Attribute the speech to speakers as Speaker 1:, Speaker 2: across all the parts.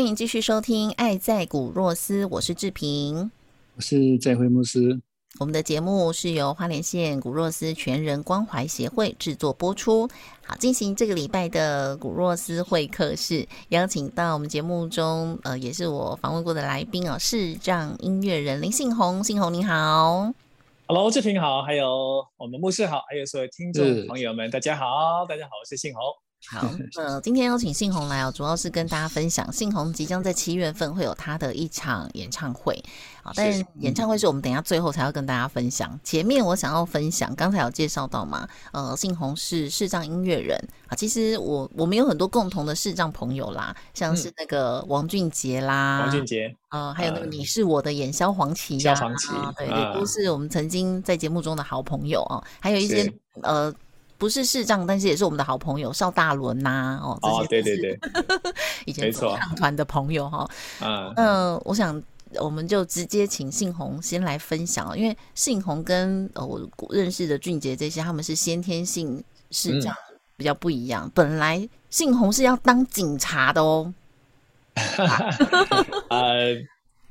Speaker 1: 欢迎继续收听《爱在古若斯》，我是志平，
Speaker 2: 我是在会牧师。
Speaker 1: 我们的节目是由花莲县古若斯全人关怀协会制作播出。好，进行这个礼拜的古若斯会客室，邀请到我们节目中，呃，也是我访问过的来宾哦，视障音乐人林信宏。信宏你好
Speaker 3: ，Hello，志平好，还有我们牧师好，还有所有听众朋友们，大家好，大家好，我是信宏。
Speaker 1: 好，呃，今天邀请信宏来哦，主要是跟大家分享，信宏即将在七月份会有他的一场演唱会，啊，但是演唱会是我们等下最后才要跟大家分享。前面我想要分享，刚才有介绍到嘛，呃，信宏是视障音乐人。啊，其实我我们有很多共同的视障朋友啦，像是那个王俊杰啦，
Speaker 3: 王俊杰，
Speaker 1: 啊，还有那个你是我的眼萧黄旗
Speaker 3: 萧黄旗，
Speaker 1: 对对，都是我们曾经在节目中的好朋友啊，还有一些呃。不是视障，但是也是我们的好朋友邵大伦呐，哦，
Speaker 3: 哦，对对对，
Speaker 1: 以前合唱团的朋友哈，嗯，那我想我们就直接请信宏先来分享因为信宏跟呃我认识的俊杰这些，他们是先天性视障，比较不一样。本来信宏是要当警察的哦，
Speaker 3: 呃，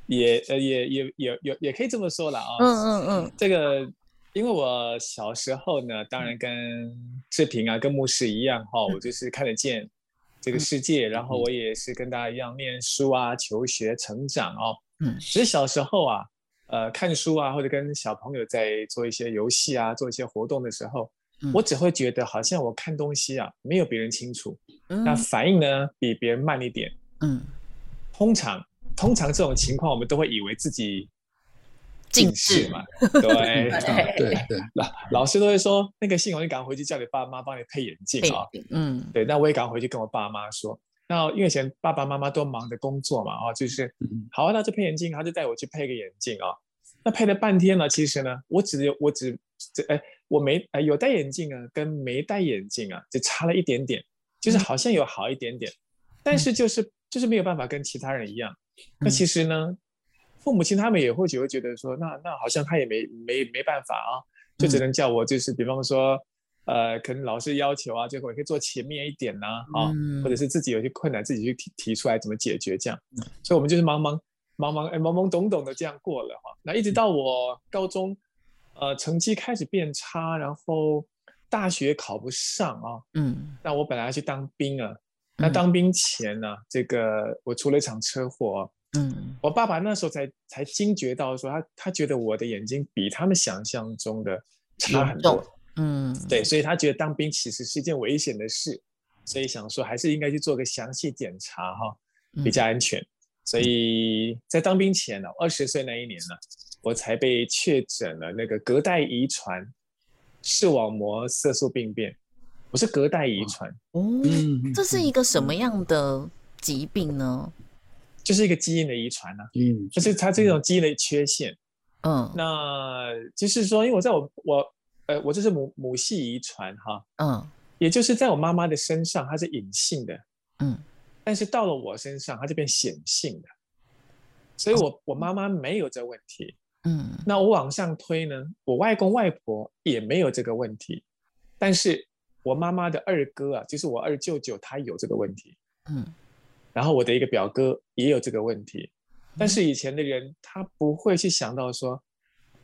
Speaker 3: 也呃也也也也也可以这么说了啊，嗯嗯嗯，这个。因为我小时候呢，当然跟志平啊、跟牧师一样哈，我就是看得见这个世界，然后我也是跟大家一样念书啊、求学、成长哦。嗯，其实小时候啊，呃，看书啊，或者跟小朋友在做一些游戏啊、做一些活动的时候，我只会觉得好像我看东西啊没有别人清楚，那反应呢比别人慢一点。嗯，通常通常这种情况，我们都会以为自己。近视嘛，对
Speaker 2: 对对，
Speaker 3: 老老师都会说，那个信宏，你赶快回去叫你爸妈帮你配眼镜啊。嗯，对，那我也赶快回去跟我爸妈说。那因为以前爸爸妈妈都忙着工作嘛，啊，就是好，那就配眼镜，他就带我去配个眼镜啊。那配了半天了，其实呢，我只有我只这哎，我没哎有戴眼镜啊，跟没戴眼镜啊，就差了一点点，就是好像有好一点点，但是就是就是没有办法跟其他人一样。那其实呢？父母亲他们也或许会觉得说，那那好像他也没没没办法啊，就只能叫我就是，比方说，呃，可能老师要求啊，最后也可以做前面一点呐，啊，或者是自己有些困难自己去提提出来怎么解决这样，所以我们就是茫茫茫茫哎懵懵懂懂的这样过了哈。那一直到我高中，呃，成绩开始变差，然后大学考不上啊，嗯，那我本来要去当兵啊，那当兵前呢，这个我出了一场车祸。嗯，我爸爸那时候才才惊觉到说，他他觉得我的眼睛比他们想象中的差很多。嗯，对，所以他觉得当兵其实是一件危险的事，所以想说还是应该去做个详细检查哈，比较安全。所以在当兵前呢，二十岁那一年呢，我才被确诊了那个隔代遗传视网膜色素病变。我是隔代遗传
Speaker 1: 哦，这是一个什么样的疾病呢？
Speaker 3: 就是一个基因的遗传呐，嗯，就是它这种基因的缺陷，嗯，那就是说，因为我在我我呃，我这是母母系遗传哈，嗯，也就是在我妈妈的身上它是隐性的，嗯，但是到了我身上它就变显性的，所以我我妈妈没有这问题，嗯，那我往上推呢，我外公外婆也没有这个问题，但是我妈妈的二哥啊，就是我二舅舅，他有这个问题，嗯。然后我的一个表哥也有这个问题，但是以前的人他不会去想到说，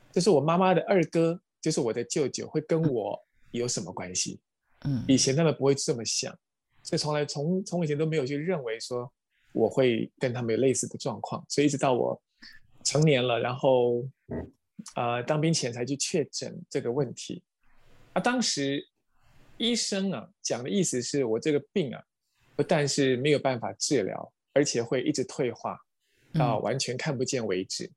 Speaker 3: 就是我妈妈的二哥，就是我的舅舅会跟我有什么关系？嗯，以前他们不会这么想，所以从来从从以前都没有去认为说我会跟他们有类似的状况，所以一直到我成年了，然后呃当兵前才去确诊这个问题。啊，当时医生啊讲的意思是我这个病啊，不但是没有办法治疗，而且会一直退化，到完全看不见为止。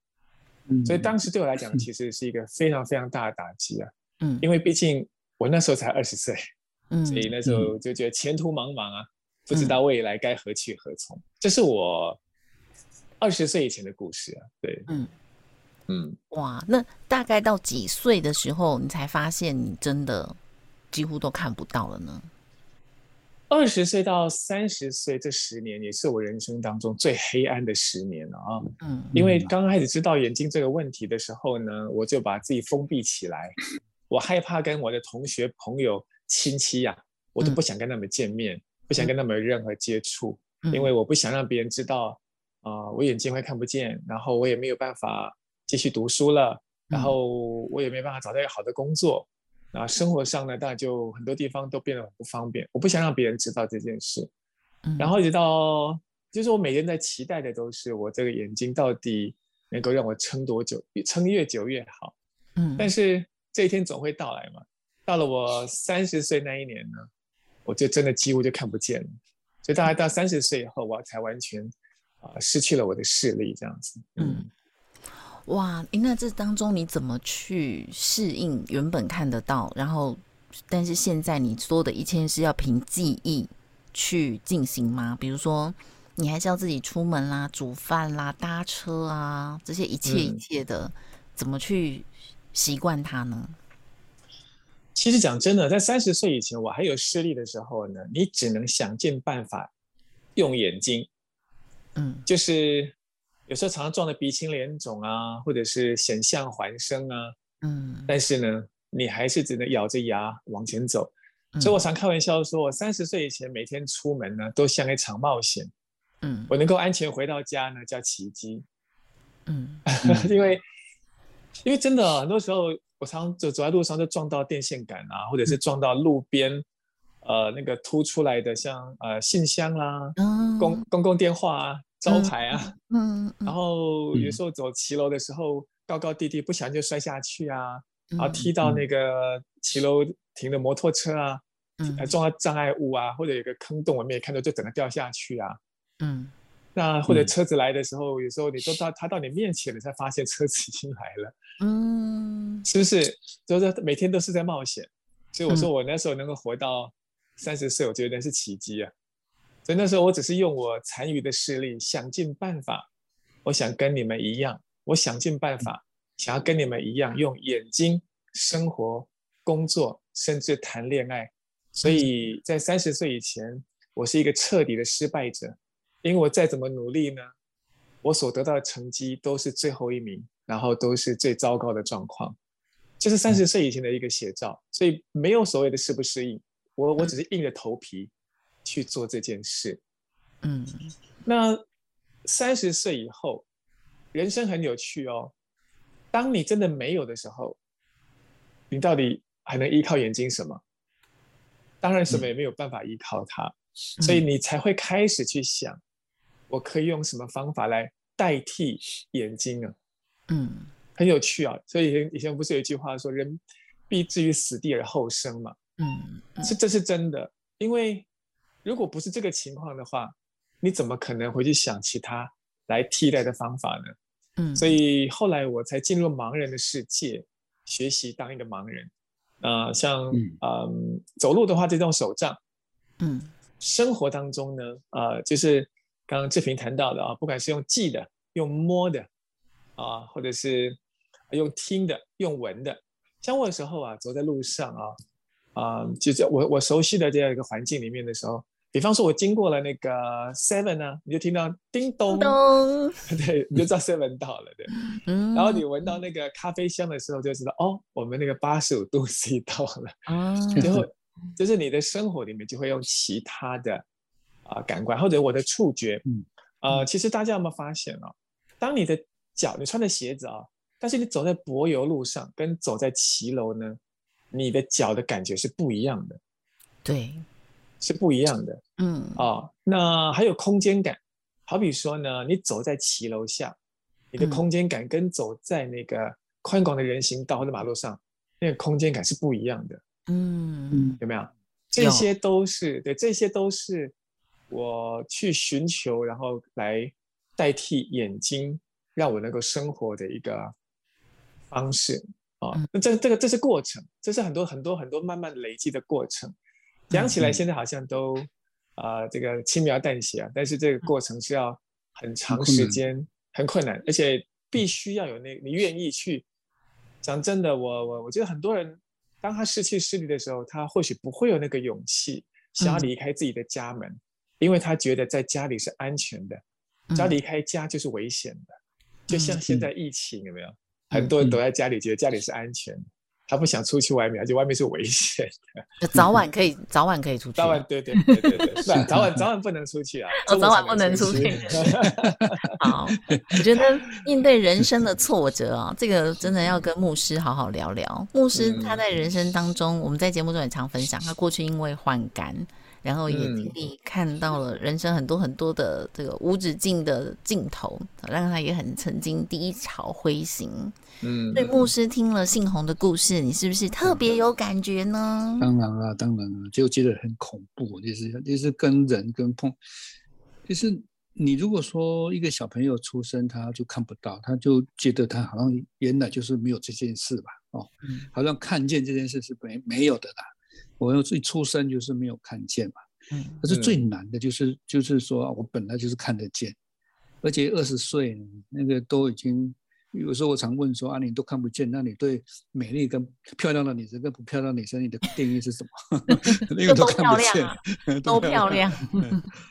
Speaker 3: 所以当时对我来讲，其实是一个非常非常大的打击啊。嗯，因为毕竟我那时候才二十岁，嗯，所以那时候就觉得前途茫茫啊，不知道未来该何去何从。这是我二十岁以前的故事啊。对，嗯
Speaker 1: 嗯，哇，那大概到几岁的时候，你才发现你真的几乎都看不到了呢？
Speaker 3: 二十岁到三十岁这十年，也是我人生当中最黑暗的十年了啊！嗯，因为刚刚开始知道眼睛这个问题的时候呢，我就把自己封闭起来，我害怕跟我的同学、朋友、亲戚呀，我都不想跟他们见面，不想跟他们有任何接触，因为我不想让别人知道啊，我眼睛会看不见，然后我也没有办法继续读书了，然后我也没办法找到一个好的工作。啊，生活上呢，大家就很多地方都变得很不方便。我不想让别人知道这件事，然后一直到，就是我每天在期待的都是我这个眼睛到底能够让我撑多久，撑越久越好。嗯，但是这一天总会到来嘛。到了我三十岁那一年呢，我就真的几乎就看不见了。所以大概到三十岁以后，我才完全啊失去了我的视力，这样子。嗯。
Speaker 1: 哇，那这当中你怎么去适应原本看得到，然后但是现在你说的一切是要凭记忆去进行吗？比如说你还是要自己出门啦、煮饭啦、搭车啊，这些一切一切的，怎么去习惯它呢？
Speaker 3: 其实讲真的，在三十岁以前我还有视力的时候呢，你只能想尽办法用眼睛，嗯，就是。有时候常常撞得鼻青脸肿啊，或者是险象环生啊，嗯，但是呢，你还是只能咬着牙往前走。所以我常开玩笑说，我三十岁以前每天出门呢，都像一场冒险。嗯，我能够安全回到家呢，叫奇迹。嗯，因为因为真的很多时候，我常走走在路上就撞到电线杆啊，或者是撞到路边呃那个凸出来的像呃信箱啦，公公共电话啊。招牌啊，嗯，然后有时候走骑楼的时候，高高低低，不小心就摔下去啊，然后踢到那个骑楼停的摩托车啊，嗯，撞到障碍物啊，或者有个坑洞，我们也看到就整个掉下去啊，嗯，那或者车子来的时候，有时候你都到他到你面前了，才发现车子已经来了，嗯，是不是？就是每天都是在冒险，所以我说我那时候能够活到三十岁，我觉得是奇迹啊。所以那时候我只是用我残余的视力，想尽办法，我想跟你们一样，我想尽办法，想要跟你们一样用眼睛生活、工作，甚至谈恋爱。所以在三十岁以前，我是一个彻底的失败者，因为我再怎么努力呢，我所得到的成绩都是最后一名，然后都是最糟糕的状况。这是三十岁以前的一个写照，所以没有所谓的适不适应，我我只是硬着头皮。去做这件事，嗯，那三十岁以后，人生很有趣哦。当你真的没有的时候，你到底还能依靠眼睛什么？当然什么也没有办法依靠它，所以你才会开始去想，我可以用什么方法来代替眼睛啊？嗯，很有趣啊。所以以前以前不是有一句话说“人必至于死地而后生”嘛？嗯，是这是真的，因为。如果不是这个情况的话，你怎么可能回去想其他来替代的方法呢？嗯，所以后来我才进入盲人的世界，学习当一个盲人。啊，像嗯，走路的话这种手杖。嗯，生活当中呢，呃，就是刚刚志平谈到的啊，不管是用记的、用摸的啊，或者是用听的、用闻的，像我有时候啊，走在路上啊，啊，就是我我熟悉的这样一个环境里面的时候。比方说，我经过了那个 Seven 呢，你就听到叮咚咚，对，你就知道 Seven 到了，对。然后你闻到那个咖啡香的时候，就知道哦，我们那个八十五度 C 到了。啊，最后就是你的生活里面就会用其他的啊感官，或者我的触觉。嗯。呃，其实大家有没有发现啊？当你的脚，你穿的鞋子啊，但是你走在柏油路上，跟走在骑楼呢，你的脚的感觉是不一样的。
Speaker 1: 对。
Speaker 3: 是不一样的，嗯哦，那还有空间感，好比说呢，你走在骑楼下，你的空间感跟走在那个宽广的人行道或者马路上，那个空间感是不一样的，嗯，有没有？这些都是对，这些都是我去寻求，然后来代替眼睛，让我能够生活的一个方式啊。那这这个这是过程，这是很多很多很多慢慢累积的过程。讲起来现在好像都啊这个轻描淡写啊，但是这个过程是要很长时间，很困难，而且必须要有那你愿意去。讲真的，我我我觉得很多人。当他失去视力的时候，他或许不会有那个勇气想要离开自己的家门，因为他觉得在家里是安全的，只要离开家就是危险的。就像现在疫情有没有？很多人躲在家里，觉得家里是安全。他不想出去外面，而且外面是危险
Speaker 1: 的。早晚可以，早晚可以出去。
Speaker 3: 早晚对对对对对，是早晚早晚不能出去啊。
Speaker 1: 哦，早晚不能出去。好，我觉得面对人生的挫折啊，这个真的要跟牧师好好聊聊。牧师他在人生当中，我们在节目中也常分享，他过去因为患肝。然后也经历看到了人生很多很多的这个无止境的尽头，让他也很曾经低潮灰心。嗯，对牧师听了信红的故事，你是不是特别有感觉呢？
Speaker 2: 当然了，当然了，就觉得很恐怖，就是就是跟人跟碰，就是你如果说一个小朋友出生他就看不到，他就觉得他好像原来就是没有这件事吧？哦，好像看见这件事是没没有的啦。我要一出生就是没有看见嘛，嗯，可是最难的就是就是说我本来就是看得见，而且二十岁那个都已经，有时候我常问说啊，你都看不见，那你对美丽跟漂亮的女生跟不漂亮女生你的定义是什么？因为都看不见，
Speaker 1: 都漂亮。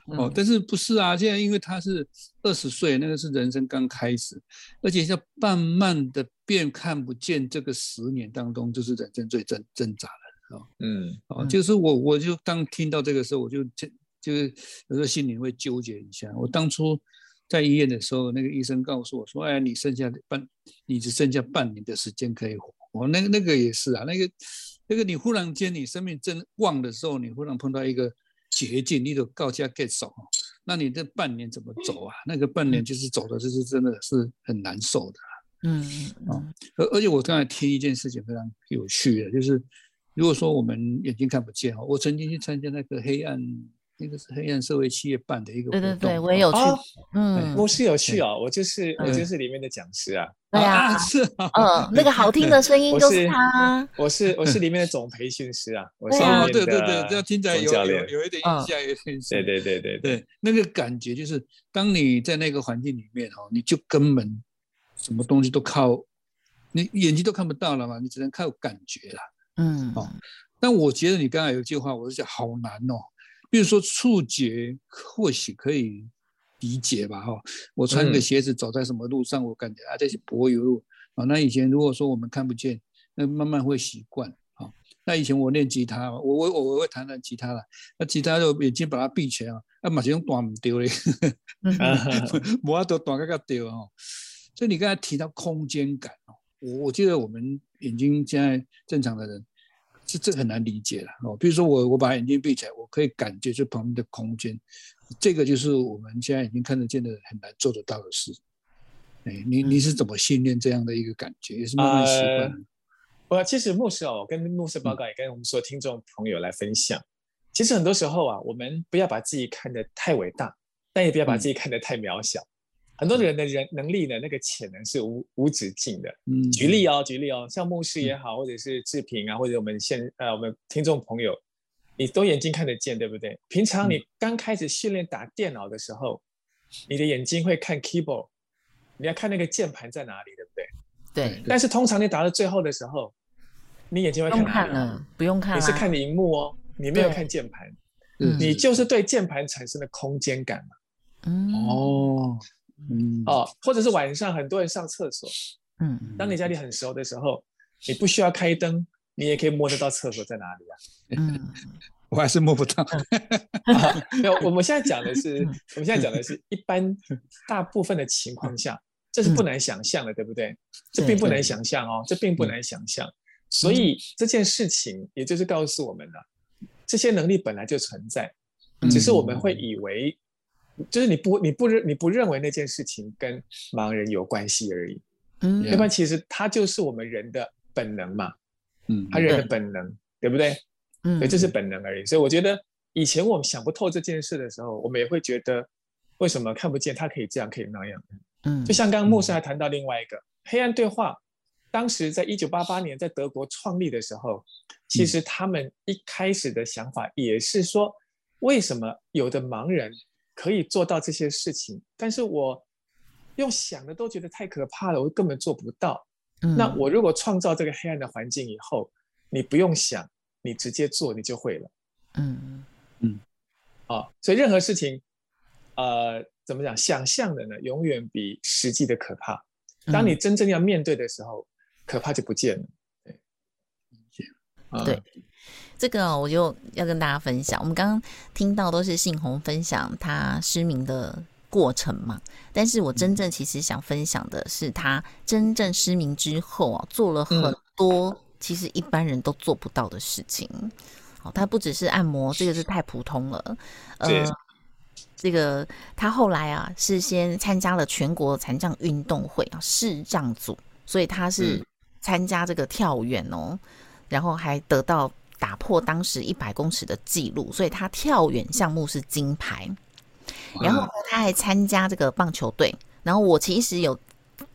Speaker 2: 哦，但是不是啊？现在因为他是二十岁，那个是人生刚开始，而且要慢慢的变看不见，这个十年当中就是人生最挣挣扎的。哦，嗯，哦，就是我，我就当听到这个时候，我就就就是有时候心里会纠结一下。我当初在医院的时候，那个医生告诉我说：“哎，你剩下半，你只剩下半年的时间可以活。”我那个那个也是啊，那个那个你忽然间你生命真旺的时候，你忽然碰到一个捷径，你都告家 get 手，那你这半年怎么走啊？那个半年就是走的，就是真的是很难受的。嗯嗯啊，而而且我刚才听一件事情非常有趣的，就是。如果说我们眼睛看不见哦，我曾经去参加那个黑暗，那个是黑暗社会企业办的一个
Speaker 1: 活动，对对对，我也有去，
Speaker 3: 嗯，我是有去哦，我就是我就是里面的讲师啊，
Speaker 1: 对啊，
Speaker 2: 是啊，
Speaker 1: 嗯，那个好听的声音就是他，
Speaker 3: 我是 我是里面的总培训师啊，我是
Speaker 2: 对对对，这样听起来有有有一点印象，有点
Speaker 3: 对对对对
Speaker 2: 对，那个感觉就是当你在那个环境里面哦，你就根本什么东西都靠你眼睛都看不到了嘛，你只能靠感觉了。嗯哦，但我觉得你刚才有句话，我是讲好难哦。比如说触觉，或许可以理解吧？哈，我穿个鞋子走在什么路上，我感觉啊这是柏油路啊。那以前如果说我们看不见，那慢慢会习惯啊。那以前我练吉他，我我我会弹弹吉他了。那吉他就眼睛把它闭起来啊，那马上断唔掉嘞，冇法度断个个掉哦。所以你刚才提到空间感哦，我我记得我们。眼睛现在正常的人，这这很难理解了哦。比如说我我把眼睛闭起来，我可以感觉这旁边的空间，这个就是我们现在已经看得见的很难做得到的事。哎，你你是怎么训练这样的一个感觉？也是慢慢习惯。
Speaker 3: 我其实牧师哦，跟牧师报告也跟我们所有听众朋友来分享。其实很多时候啊，我们不要把自己看得太伟大，但也不要把自己看得太渺小。很多人的人能力的，那个潜能是无无止境的。嗯，举例哦，举例哦，像牧师也好，或者是志平啊，或者我们现呃我们听众朋友，你都眼睛看得见，对不对？平常你刚开始训练打电脑的时候，你的眼睛会看 keyboard，你要看那个键盘在哪里，对不对？
Speaker 1: 对。
Speaker 3: 但是通常你打到最后的时候，你眼睛会看
Speaker 1: 哪里？不用看了，不用看。
Speaker 3: 你是看荧幕哦，你没有看键盘，你就是对键盘产生的空间感嘛。嗯。哦。嗯哦，或者是晚上很多人上厕所，嗯，当你家里很熟的时候，你不需要开灯，你也可以摸得到厕所在哪里啊。
Speaker 2: 嗯，我还是摸不到。
Speaker 3: 没有，我们现在讲的是，我们现在讲的是一般大部分的情况下，这是不难想象的，对不对？这并不难想象哦，这并不难想象。所以这件事情也就是告诉我们了，这些能力本来就存在，只是我们会以为。就是你不你不认你不认为那件事情跟盲人有关系而已，嗯，要不然其实它就是我们人的本能嘛，嗯，他人的本能，对不对？嗯，对，这是本能而已。所以我觉得以前我们想不透这件事的时候，我们也会觉得为什么看不见他可以这样，可以那样。嗯，就像刚刚牧师还谈到另外一个黑暗对话，当时在一九八八年在德国创立的时候，其实他们一开始的想法也是说，为什么有的盲人可以做到这些事情，但是我用想的都觉得太可怕了，我根本做不到。那我如果创造这个黑暗的环境以后，你不用想，你直接做，你就会了。嗯嗯，啊，所以任何事情，呃，怎么讲？想象的呢，永远比实际的可怕。当你真正要面对的时候，可怕就不见了。
Speaker 1: 对，对，这个我就要跟大家分享。我们刚刚听到都是信红分享他失明的。过程嘛，但是我真正其实想分享的是，他真正失明之后啊，做了很多其实一般人都做不到的事情。好，他不只是按摩，这个是太普通了。呃，这个他后来啊，是先参加了全国残障运动会啊，视障组，所以他是参加这个跳远哦，然后还得到打破当时一百公尺的记录，所以他跳远项目是金牌。然后他还参加这个棒球队，然后我其实有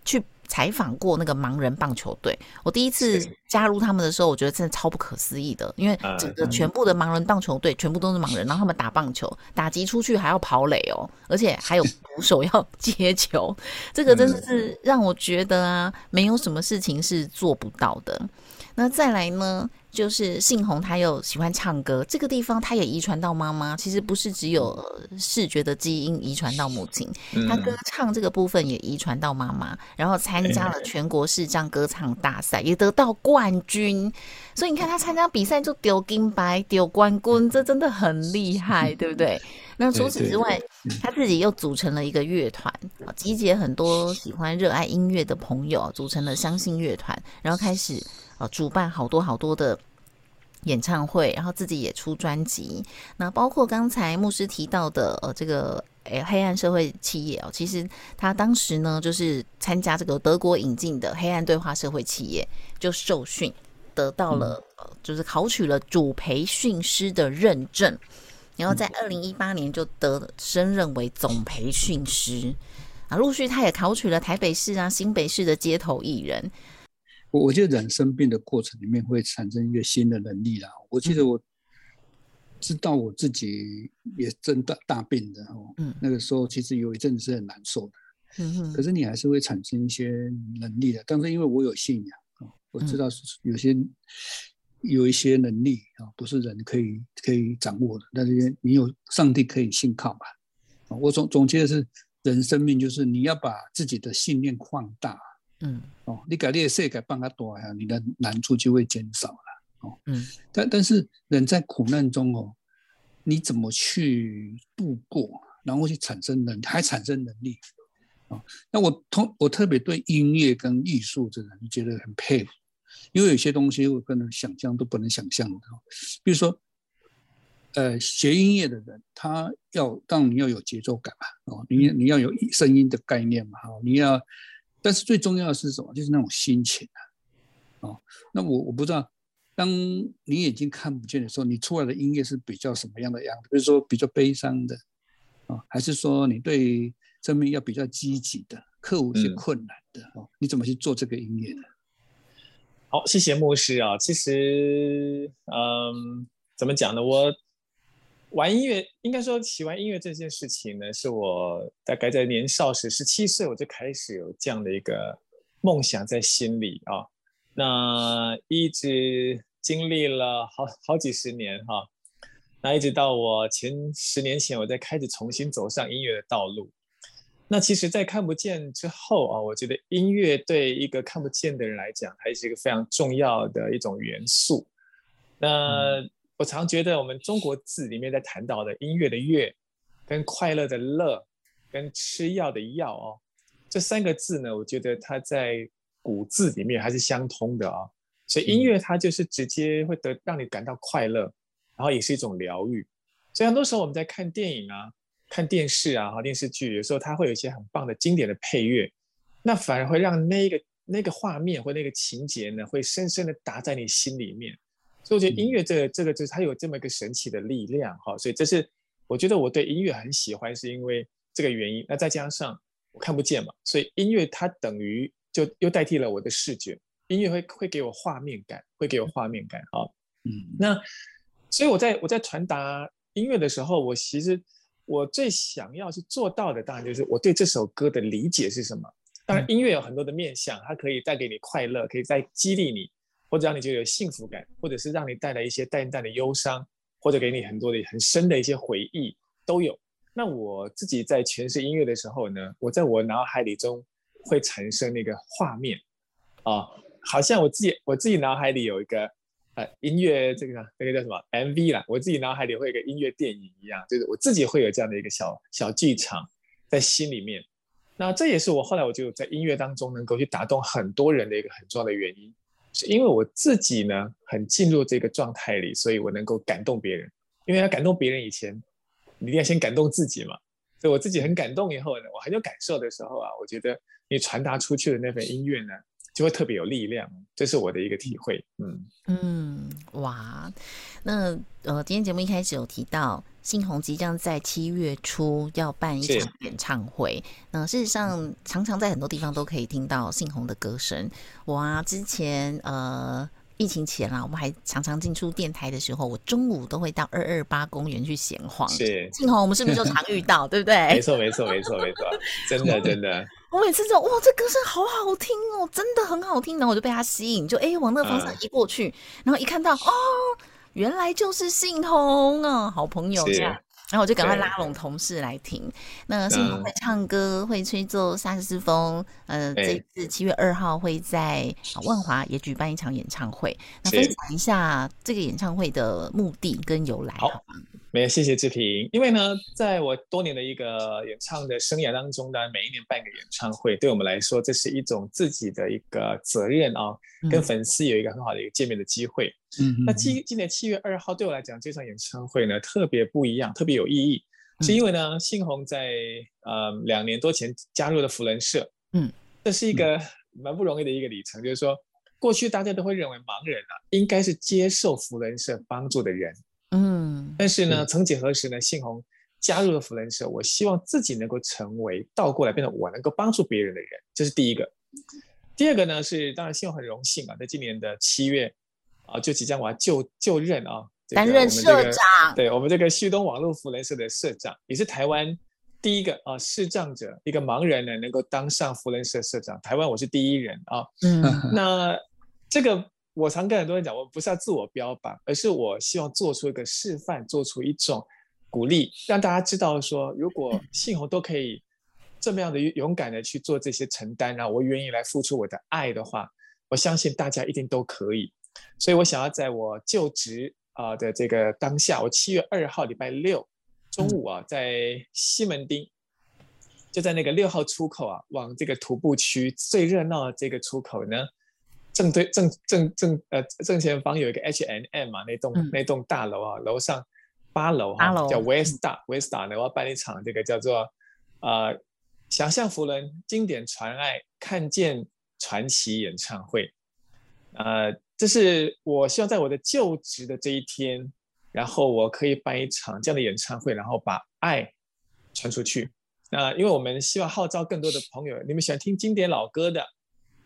Speaker 1: 去采访过那个盲人棒球队。我第一次加入他们的时候，我觉得真的超不可思议的，因为整个全部的盲人棒球队全部都是盲人，然后他们打棒球，打击出去还要跑垒哦，而且还有捕手要接球，这个真的是让我觉得啊，没有什么事情是做不到的。那再来呢？就是信宏，他又喜欢唱歌，这个地方他也遗传到妈妈。其实不是只有视觉的基因遗传到母亲，他歌唱这个部分也遗传到妈妈。然后参加了全国视障歌唱大赛，也得到冠军。所以你看他参加比赛就丢金牌、丢冠军，这真的很厉害，对不对？那除此之外，他自己又组成了一个乐团，集结很多喜欢热爱音乐的朋友，组成了相信乐团，然后开始。主办好多好多的演唱会，然后自己也出专辑。那包括刚才牧师提到的，呃，这个诶黑暗社会企业哦，其实他当时呢，就是参加这个德国引进的黑暗对话社会企业，就受训得到了，就是考取了主培训师的认证，然后在二零一八年就得升任为总培训师啊。陆续他也考取了台北市啊、新北市的街头艺人。
Speaker 2: 我我觉得人生病的过程里面会产生一个新的能力啦。我记得我知道我自己也真大大病的哦，嗯，那个时候其实有一阵子是很难受的。可是你还是会产生一些能力的。但是因为我有信仰啊，我知道有些有一些能力啊，不是人可以可以掌握的。但是你有上帝可以信靠吧？我总总结的是，人生命就是你要把自己的信念放大。嗯哦，你改列色改帮他多呀，你的难处就会减少了哦。嗯，但但是人在苦难中哦，你怎么去度过，然后去产生能还产生能力哦。那我通我特别对音乐跟艺术这个觉得很佩服，因为有些东西我可能想象都不能想象的。比如说，呃，学音乐的人，他要当你要有节奏感嘛，哦，你你要有声音的概念嘛，哈，你要。但是最重要的是什么？就是那种心情啊！哦，那我我不知道，当你眼睛看不见的时候，你出来的音乐是比较什么样的样子？比如说比较悲伤的啊，还是说你对生命要比较积极的，克服一些困难的哦？你怎么去做这个音乐呢？
Speaker 3: 好，谢谢牧师啊。其实，嗯，怎么讲呢？我。玩音乐，应该说喜欢音乐这件事情呢，是我大概在年少时十七岁我就开始有这样的一个梦想在心里啊。那一直经历了好好几十年哈，那一直到我前十年前，我再开始重新走上音乐的道路。那其实，在看不见之后啊，我觉得音乐对一个看不见的人来讲，还是一个非常重要的一种元素。那我常觉得，我们中国字里面在谈到的音乐的乐，跟快乐的乐，跟吃药的药哦，这三个字呢，我觉得它在古字里面还是相通的啊。所以音乐它就是直接会得让你感到快乐，然后也是一种疗愈。所以很多时候我们在看电影啊、看电视啊、哈电视剧，有时候它会有一些很棒的经典的配乐，那反而会让那个那个画面或那个情节呢，会深深的打在你心里面。所以我觉得音乐这个这个就是它有这么一个神奇的力量哈，所以这是我觉得我对音乐很喜欢，是因为这个原因。那再加上我看不见嘛，所以音乐它等于就又代替了我的视觉，音乐会会给我画面感，会给我画面感啊。嗯，那所以我在我在传达音乐的时候，我其实我最想要去做到的，当然就是我对这首歌的理解是什么。当然，音乐有很多的面向，它可以带给你快乐，可以再激励你。或者让你觉得有幸福感，或者是让你带来一些淡淡的忧伤，或者给你很多的很深的一些回忆都有。那我自己在诠释音乐的时候呢，我在我脑海里中会产生那个画面啊，好像我自己我自己脑海里有一个呃音乐这个那个叫什么 MV 啦，我自己脑海里会有一个音乐电影一样，就是我自己会有这样的一个小小剧场在心里面。那这也是我后来我就在音乐当中能够去打动很多人的一个很重要的原因。是因为我自己呢很进入这个状态里，所以我能够感动别人。因为要感动别人以前，一定要先感动自己嘛。所以我自己很感动以后呢，我很有感受的时候啊，我觉得你传达出去的那份音乐呢。就会特别有力量，这是我的一个体会。嗯
Speaker 1: 嗯，哇，那呃，今天节目一开始有提到，信宏即将在七月初要办一场演唱会。那事实上，常常在很多地方都可以听到信宏的歌声。我啊，之前呃。疫情前啦，我们还常常进出电台的时候，我中午都会到二二八公园去闲晃。
Speaker 3: 是，
Speaker 1: 幸好我们是不是就常遇到，对不对？
Speaker 3: 没错，没错，没错，没错，真的，真的。
Speaker 1: 我每次就哇，这歌声好好听哦，真的很好听，然后我就被他吸引，就哎往那个方向一过去，然后一看到哦，原来就是信宏啊，好朋友这样。然后我就赶快拉拢同事来听。那信宏会唱歌，会吹奏萨克斯风。呃，这次七月二号会在万华也举办一场演唱会。那分享一下这个演唱会的目的跟由来，好吗？
Speaker 3: 没有，谢谢志平。因为呢，在我多年的一个演唱的生涯当中呢，每一年办个演唱会，对我们来说，这是一种自己的一个责任啊，跟粉丝有一个很好的一个见面的机会。嗯，那今今年七月二号对我来讲，这场演唱会呢特别不一样，特别有意义，是因为呢，信宏在呃两年多前加入了福人社。嗯，这是一个蛮不容易的一个里程，就是说，过去大家都会认为盲人啊，应该是接受福人社帮助的人。嗯，但是呢，曾几何时呢，信宏加入了福伦社，我希望自己能够成为倒过来，变成我能够帮助别人的人，这是第一个。第二个呢，是当然信宏很荣幸啊，在今年的七月啊，就即将我要就就任啊，
Speaker 1: 担任社长，
Speaker 3: 对我们这个旭东网络福伦社的社长，也是台湾第一个啊视障者一个盲人呢，能够当上福伦社社长，台湾我是第一人啊。嗯，那这个。我常跟很多人讲，我不是要自我标榜，而是我希望做出一个示范，做出一种鼓励，让大家知道说，如果信宏都可以这么样的勇敢的去做这些承担，然后我愿意来付出我的爱的话，我相信大家一定都可以。所以我想要在我就职啊的这个当下，我七月二号礼拜六中午啊，在西门町，就在那个六号出口啊，往这个徒步区最热闹的这个出口呢。正对正正正呃正前方有一个 H N M 嘛，那栋那栋大楼啊，楼上八楼哈，叫 Westa Westa 呢，我要办一场这个叫做呃想象福伦经典传爱看见传奇演唱会，呃，这是我希望在我的就职的这一天，然后我可以办一场这样的演唱会，然后把爱传出去。那因为我们希望号召更多的朋友，你们喜欢听经典老歌的。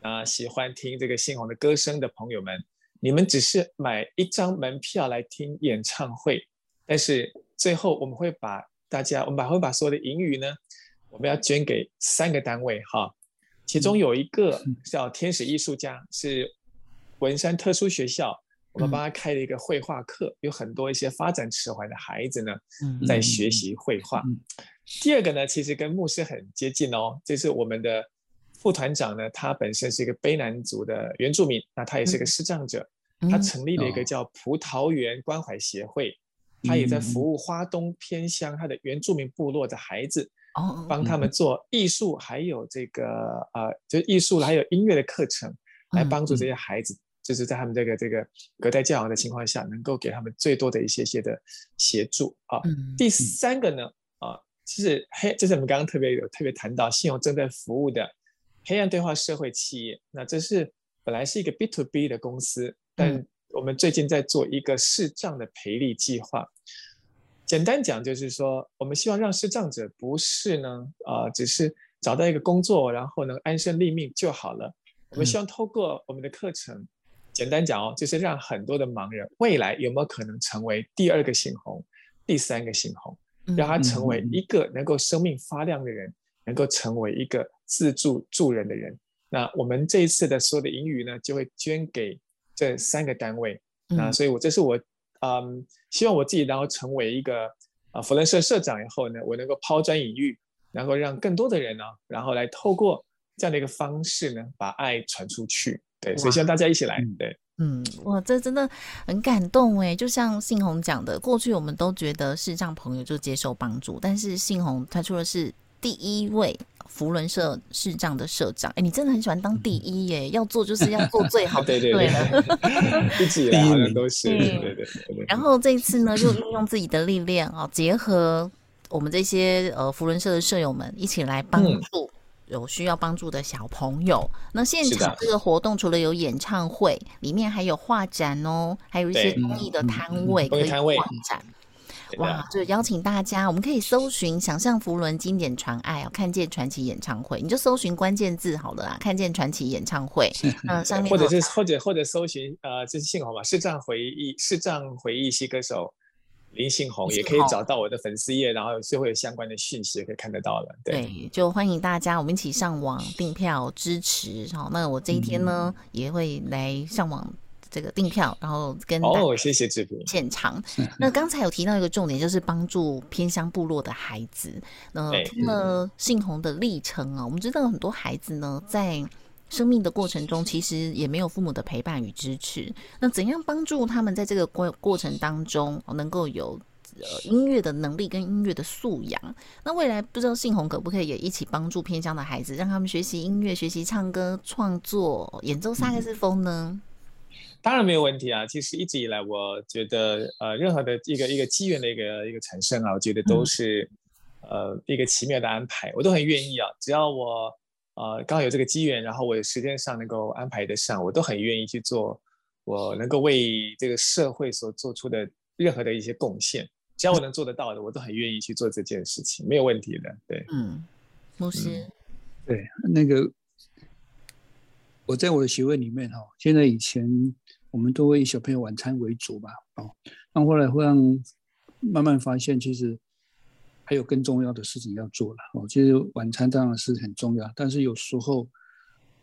Speaker 3: 啊，喜欢听这个信宏的歌声的朋友们，你们只是买一张门票来听演唱会，但是最后我们会把大家，我们把会把所有的盈余呢，我们要捐给三个单位哈，其中有一个叫天使艺术家，是文山特殊学校，我们帮他开了一个绘画课，有很多一些发展迟缓的孩子呢，在学习绘画。第二个呢，其实跟牧师很接近哦，这是我们的。副团长呢，他本身是一个卑南族的原住民，那他也是个视障者，他成立了一个叫葡萄园关怀协会，他也在服务花东偏乡他的原住民部落的孩子，帮他们做艺术，还有这个呃，就艺术还有音乐的课程，来帮助这些孩子，就是在他们这个这个隔代教养的情况下，能够给他们最多的一些些的协助啊。第三个呢，啊，其实嘿，就是我们刚刚特别有特别谈到信用正在服务的。黑暗对话社会企业，那这是本来是一个 B to B 的公司，但我们最近在做一个视障的培力计划。简单讲就是说，我们希望让视障者不是呢，啊，只是找到一个工作，然后能安身立命就好了。我们希望透过我们的课程，简单讲哦，就是让很多的盲人未来有没有可能成为第二个信红，第三个信红，让他成为一个能够生命发亮的人，能够成为一个自助助人的人。那我们这一次的所有的盈余呢，就会捐给这三个单位。那所以，我这是我。嗯，希望我自己然后成为一个啊，福伦社社长以后呢，我能够抛砖引玉，然后让更多的人呢，然后来透过这样的一个方式呢，把爱传出去。对，所以希望大家一起来。对，
Speaker 1: 嗯，哇，这真的很感动哎！就像信宏讲的，过去我们都觉得视障朋友就接受帮助，但是信宏他出的是第一位。福伦社视障的社长，哎，你真的很喜欢当第一耶！要做就是要做最好，
Speaker 3: 对对对，一直以来好像 都是对对对。
Speaker 1: 然后这一次呢，就利用自己的力量啊，结合我们这些呃福伦社的社友们一起来帮助有需要帮助的小朋友。那现场这个活动除了有演唱会，里面还有画展哦，还有一些公益的摊位可以画展。哇！就邀请大家，我们可以搜寻“想象福伦经典传爱”哦，看见传奇演唱会，你就搜寻关键字好了啦，看见传奇演唱会，嗯，上面
Speaker 3: 或者是或者或者搜寻呃，这是信宏嘛，视障回忆视障回忆系歌手林信宏，也可以找到我的粉丝页，然后就会有相关的讯息可以看得到了。
Speaker 1: 对，就欢迎大家，我们一起上网订票支持。好，那我这一天呢，也会来上网。这个订票，然后跟
Speaker 3: 哦，谢谢志平
Speaker 1: 现场。那刚才有提到一个重点，就是帮助偏乡部落的孩子。那听了信宏的历程啊，我们知道很多孩子呢，在生命的过程中，其实也没有父母的陪伴与支持。那怎样帮助他们在这个过过程当中，能够有呃音乐的能力跟音乐的素养？那未来不知道信宏可不可以也一起帮助偏乡的孩子，让他们学习音乐、学习唱歌、创作、演奏萨克斯风呢？
Speaker 3: 当然没有问题啊！其实一直以来，我觉得呃，任何的一个一个机缘的一个一个产生啊，我觉得都是呃一个奇妙的安排，我都很愿意啊。只要我呃刚好有这个机缘，然后我时间上能够安排得上，我都很愿意去做我能够为这个社会所做出的任何的一些贡献。只要我能做得到的，我都很愿意去做这件事情，没有问题的。对，
Speaker 1: 嗯，牧师，
Speaker 2: 对那个。我在我的学问里面哈，现在以前我们都会以小朋友晚餐为主吧，哦，那后来会让慢慢发现，其实还有更重要的事情要做了哦。其实晚餐当然是很重要，但是有时候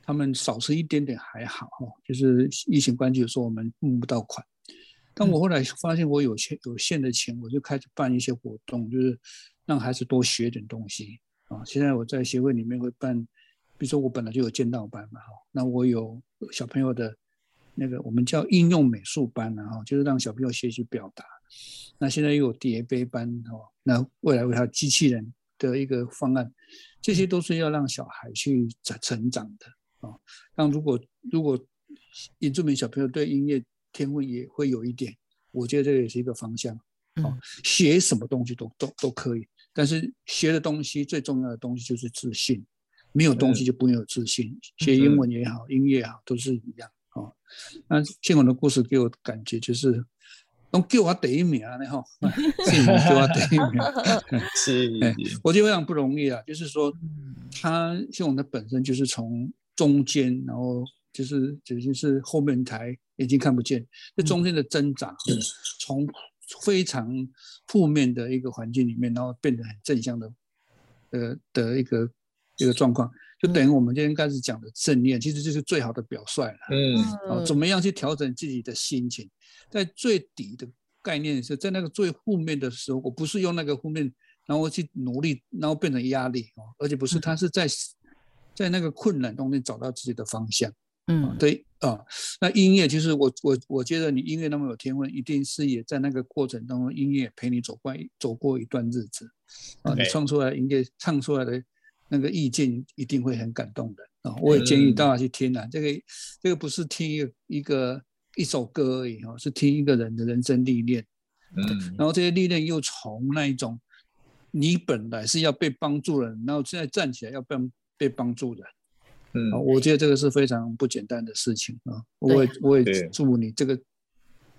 Speaker 2: 他们少吃一点点还好哦。就是疫情关系，有时候我们募不到款，但我后来发现我有限有限的钱，我就开始办一些活动，就是让孩子多学点东西啊。现在我在协会里面会办。比如说我本来就有剑道班嘛，哈，那我有小朋友的那个我们叫应用美术班，然后就是让小朋友学习表达。那现在又有叠杯班，哦，那未来为他机器人的一个方案，这些都是要让小孩去成成长的啊。那如果如果原住民小朋友对音乐天分也会有一点，我觉得这个也是一个方向。哦，学什么东西都都都可以，但是学的东西最重要的东西就是自信。没有东西就不会有自信，学英文也好，音乐也好，都是一样哦。那信宏的故事给我感觉就是，能给我第一名啊，哈，信宏给我第一名
Speaker 3: 是，
Speaker 2: 我觉得非常不容易啊。就是说，他信宏的本身就是从中间，然后就是只是是后面台眼睛看不见，这中间的挣扎，从非常负面的一个环境里面，然后变得很正向的，呃的一个。一个状况就等于我们今天开始讲的正念，其实就是最好的表率了。嗯，哦，怎么样去调整自己的心情？在最底的概念是在那个最负面的时候，我不是用那个负面，然后去努力，然后变成压力哦，而且不是，他是在在那个困难中间找到自己的方向。嗯，对啊，那音乐其实我我我觉得你音乐那么有天分，一定是也在那个过程当中，音乐陪你走过走过一段日子啊，你唱出来音乐唱出来的。那个意境一定会很感动的啊！我也建议大家去听啊。这个这个不是听一个一个一首歌而已哈，是听一个人的人生历练。嗯，然后这些历练又从那一种你本来是要被帮助的人，然后现在站起来要被被帮助的。嗯，我觉得这个是非常不简单的事情啊！我也我也祝你这个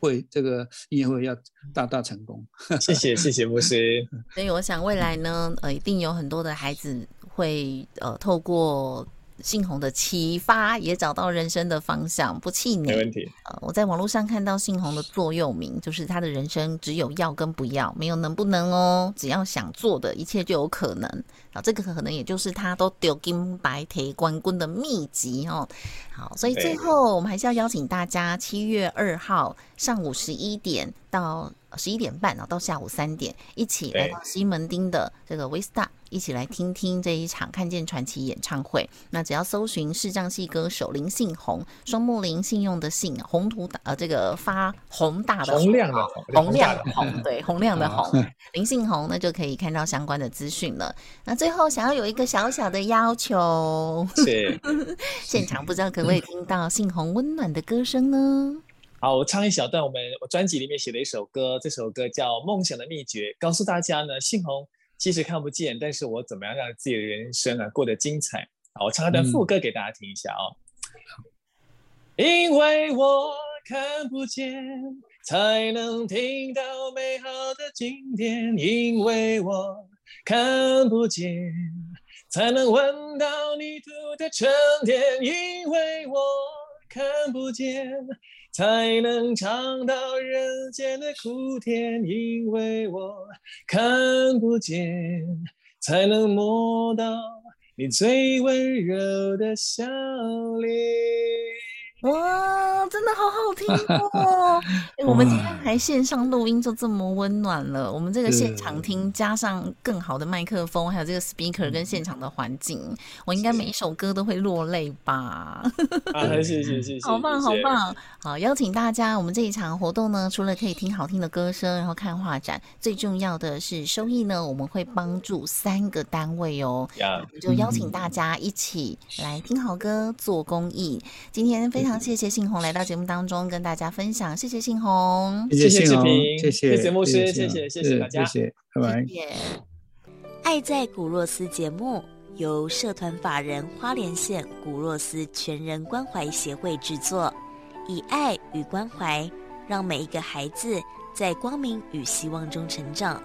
Speaker 2: 会这个音乐会要大大成功。
Speaker 3: 谢谢谢谢牧师。
Speaker 1: 所以我想未来呢，呃，一定有很多的孩子会呃透过。信宏的启发也找到人生的方向，不气馁。
Speaker 3: 没问题。
Speaker 1: 呃，我在网络上看到信宏的座右铭，就是他的人生只有要跟不要，没有能不能哦。只要想做的一切就有可能。啊，这个可能也就是他都丢金白铁冠军的秘籍哦。好，所以最后我们还是要邀请大家，七月二号上午十一点到十一点半啊，到下午三点，一起来到西门町的这个 Vista。一起来听听这一场看见传奇演唱会。那只要搜寻视障系歌手林信宏，双木林信用的信，宏图大呃这个发宏大的
Speaker 3: 宏亮的
Speaker 1: 宏亮的宏，对宏亮的宏林信宏，那就可以看到相关的资讯了。那最后想要有一个小小的要求，
Speaker 3: 是
Speaker 1: 现场不知道可不可以听到信宏温暖的歌声呢？
Speaker 3: 好，我唱一小段，我们我专辑里面写的一首歌，这首歌叫《梦想的秘诀》，告诉大家呢，信宏。即使看不见，但是我怎么样让自己的人生啊过得精彩？好，我唱一段副歌给大家听一下哦。因为我看不见，才能听到美好的经典；因为我看不见，才能闻到泥土的沉淀；因为我看不见。才能尝到人间的苦甜，因为我看不见，才能摸到你最温柔的笑脸。
Speaker 1: 哇，真的好好听哦！我们今天还线上录音，就这么温暖了。我们这个现场听，加上更好的麦克风，还有这个 speaker 跟现场的环境，我应该每一首歌都会落泪吧？
Speaker 3: 啊，谢谢谢谢，
Speaker 1: 好棒好棒！好，邀请大家，我们这一场活动呢，除了可以听好听的歌声，然后看画展，最重要的是收益呢，我们会帮助三个单位哦。就邀请大家一起来听好歌，做公益。今天非常。谢谢信宏来到节目当中跟大家分享，谢谢信宏，
Speaker 2: 谢谢
Speaker 3: 志平，
Speaker 2: 谢谢
Speaker 3: 谢谢牧师，谢谢谢谢大家，
Speaker 2: 谢谢，拜拜。
Speaker 4: 爱在古若斯节目由社团法人花莲县古若斯全人关怀协会制作，以爱与关怀，让每一个孩子在光明与希望中成长。